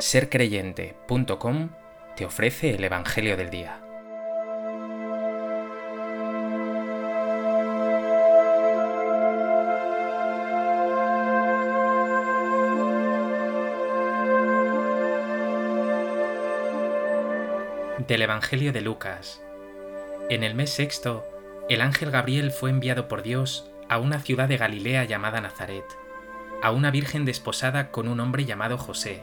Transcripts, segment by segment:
sercreyente.com te ofrece el Evangelio del Día. Del Evangelio de Lucas. En el mes sexto, el ángel Gabriel fue enviado por Dios a una ciudad de Galilea llamada Nazaret, a una virgen desposada con un hombre llamado José,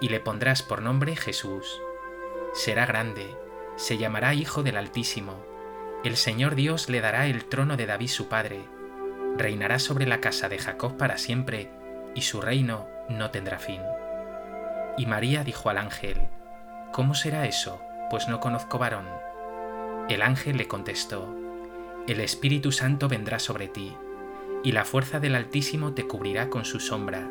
y le pondrás por nombre Jesús. Será grande, se llamará Hijo del Altísimo. El Señor Dios le dará el trono de David su padre. Reinará sobre la casa de Jacob para siempre, y su reino no tendrá fin. Y María dijo al ángel, ¿Cómo será eso? Pues no conozco varón. El ángel le contestó, el Espíritu Santo vendrá sobre ti, y la fuerza del Altísimo te cubrirá con su sombra.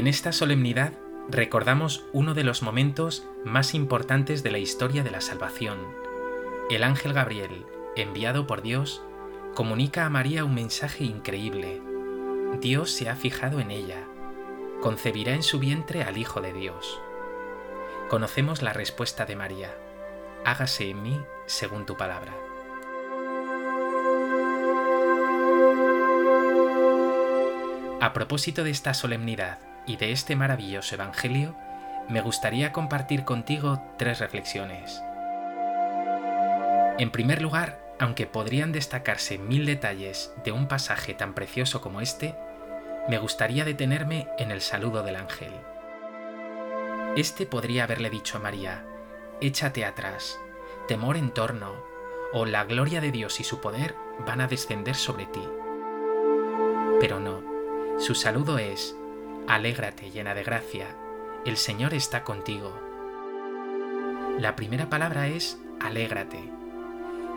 En esta solemnidad recordamos uno de los momentos más importantes de la historia de la salvación. El ángel Gabriel, enviado por Dios, comunica a María un mensaje increíble. Dios se ha fijado en ella. Concebirá en su vientre al Hijo de Dios. Conocemos la respuesta de María. Hágase en mí según tu palabra. A propósito de esta solemnidad y de este maravilloso Evangelio, me gustaría compartir contigo tres reflexiones. En primer lugar, aunque podrían destacarse mil detalles de un pasaje tan precioso como este, me gustaría detenerme en el saludo del ángel. Este podría haberle dicho a María, échate atrás, temor en torno, o la gloria de Dios y su poder van a descender sobre ti. Pero no, su saludo es, Alégrate llena de gracia, el Señor está contigo. La primera palabra es alégrate.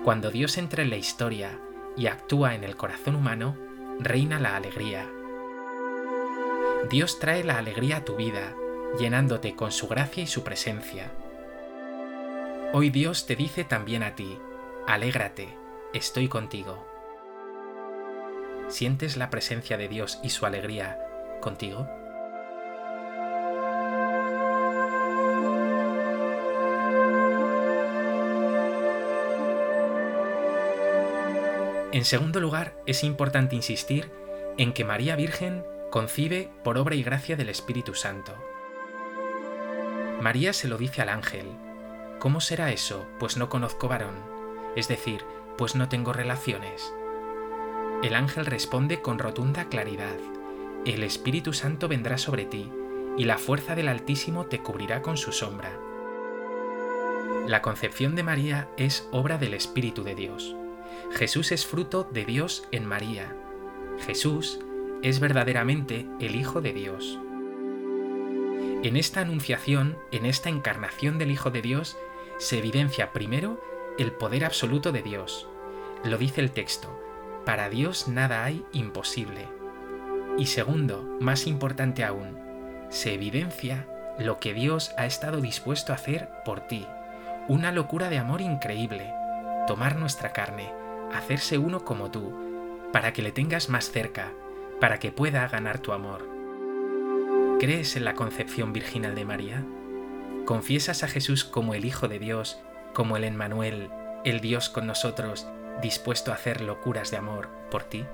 Cuando Dios entra en la historia y actúa en el corazón humano, reina la alegría. Dios trae la alegría a tu vida, llenándote con su gracia y su presencia. Hoy Dios te dice también a ti, alégrate, estoy contigo. ¿Sientes la presencia de Dios y su alegría contigo? En segundo lugar, es importante insistir en que María Virgen concibe por obra y gracia del Espíritu Santo. María se lo dice al ángel, ¿cómo será eso? Pues no conozco varón, es decir, pues no tengo relaciones. El ángel responde con rotunda claridad, el Espíritu Santo vendrá sobre ti, y la fuerza del Altísimo te cubrirá con su sombra. La concepción de María es obra del Espíritu de Dios. Jesús es fruto de Dios en María. Jesús es verdaderamente el Hijo de Dios. En esta anunciación, en esta encarnación del Hijo de Dios, se evidencia primero el poder absoluto de Dios. Lo dice el texto, para Dios nada hay imposible. Y segundo, más importante aún, se evidencia lo que Dios ha estado dispuesto a hacer por ti. Una locura de amor increíble, tomar nuestra carne, hacerse uno como tú, para que le tengas más cerca, para que pueda ganar tu amor. ¿Crees en la concepción virginal de María? ¿Confiesas a Jesús como el Hijo de Dios, como el Emmanuel, el Dios con nosotros, dispuesto a hacer locuras de amor por ti?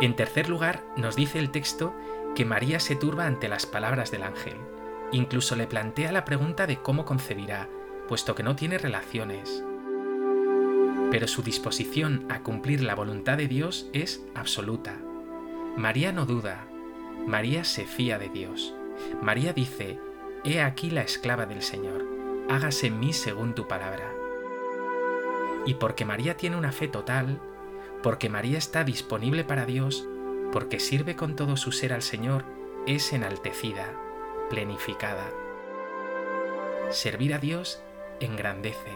En tercer lugar, nos dice el texto que María se turba ante las palabras del ángel. Incluso le plantea la pregunta de cómo concebirá, puesto que no tiene relaciones. Pero su disposición a cumplir la voluntad de Dios es absoluta. María no duda, María se fía de Dios. María dice, He aquí la esclava del Señor, hágase en mí según tu palabra. Y porque María tiene una fe total, porque María está disponible para Dios, porque sirve con todo su ser al Señor, es enaltecida, plenificada. Servir a Dios engrandece,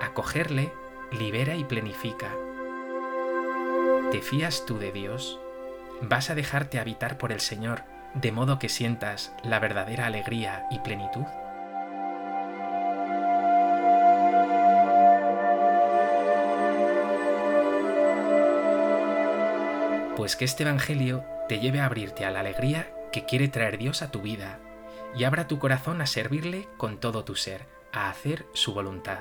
acogerle libera y plenifica. ¿Te fías tú de Dios? ¿Vas a dejarte habitar por el Señor de modo que sientas la verdadera alegría y plenitud? Pues que este Evangelio te lleve a abrirte a la alegría que quiere traer Dios a tu vida y abra tu corazón a servirle con todo tu ser, a hacer su voluntad.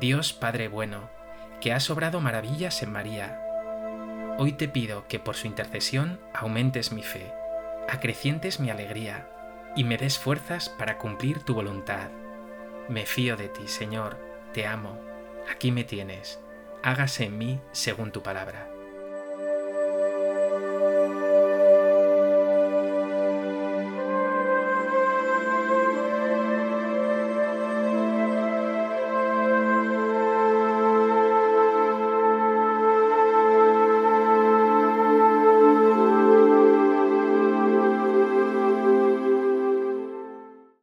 Dios Padre bueno, que has obrado maravillas en María, hoy te pido que por su intercesión aumentes mi fe, acrecientes mi alegría y me des fuerzas para cumplir tu voluntad. Me fío de ti, Señor, te amo aquí me tienes, hágase en mí según tu palabra.